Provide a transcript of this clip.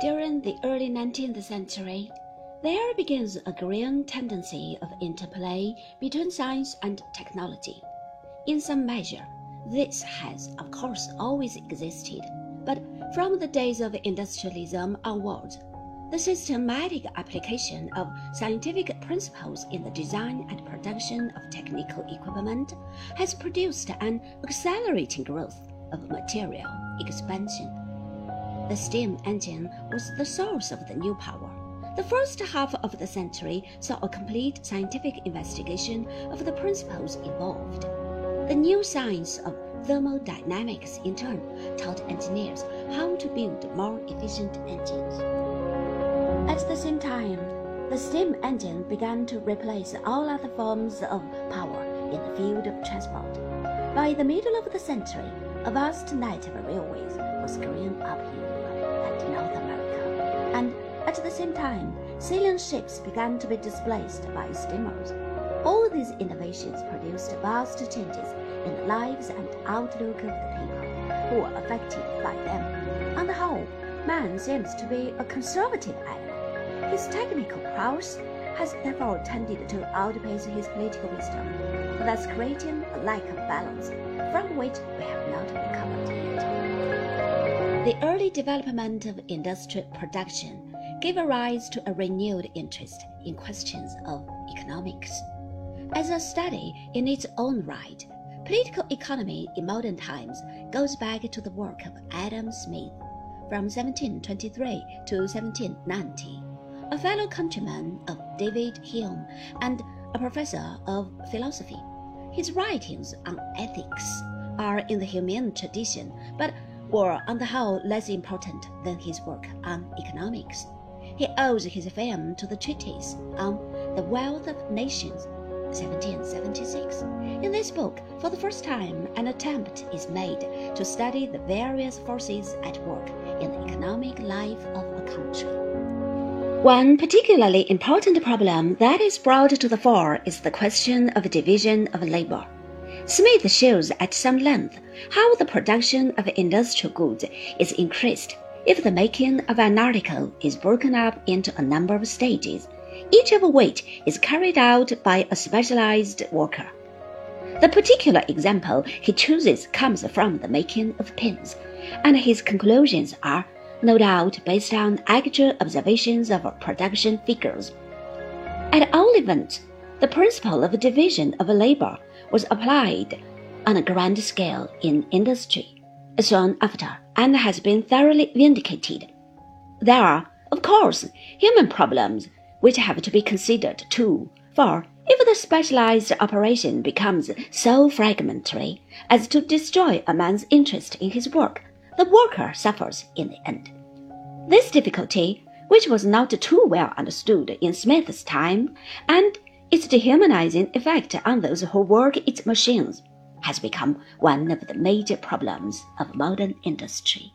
During the early 19th century, there begins a growing tendency of interplay between science and technology. In some measure, this has, of course, always existed, but from the days of industrialism onwards, the systematic application of scientific principles in the design and production of technical equipment has produced an accelerating growth of material expansion the steam engine was the source of the new power. The first half of the century saw a complete scientific investigation of the principles involved. The new science of thermodynamics, in turn, taught engineers how to build more efficient engines. At the same time, the steam engine began to replace all other forms of power in the field of transport. By the middle of the century, a vast net of railways was growing up in at the same time, sailing ships began to be displaced by steamers. All these innovations produced vast changes in the lives and outlook of the people who were affected by them. On the whole, man seems to be a conservative animal. His technical prowess has therefore tended to outpace his political wisdom, thus creating a lack of balance from which we have not recovered yet. The early development of industrial production gave rise to a renewed interest in questions of economics. As a study in its own right, political economy in modern times goes back to the work of Adam Smith from 1723 to 1790 a fellow countryman of David Hume and a professor of philosophy. His writings on ethics are in the Humean tradition, but were on the whole less important than his work on economics. He owes his fame to the treatise on the wealth of nations, 1776. In this book, for the first time, an attempt is made to study the various forces at work in the economic life of a country. One particularly important problem that is brought to the fore is the question of division of labor. Smith shows at some length how the production of industrial goods is increased if the making of an article is broken up into a number of stages, each of which is carried out by a specialized worker. The particular example he chooses comes from the making of pins, and his conclusions are no doubt based on actual observations of production figures. At all events, the principle of division of labor was applied on a grand scale in industry soon after and has been thoroughly vindicated. There are, of course, human problems which have to be considered too, for if the specialized operation becomes so fragmentary as to destroy a man's interest in his work, the worker suffers in the end. This difficulty, which was not too well understood in Smith's time, and its dehumanizing effect on those who work its machines, has become one of the major problems of modern industry.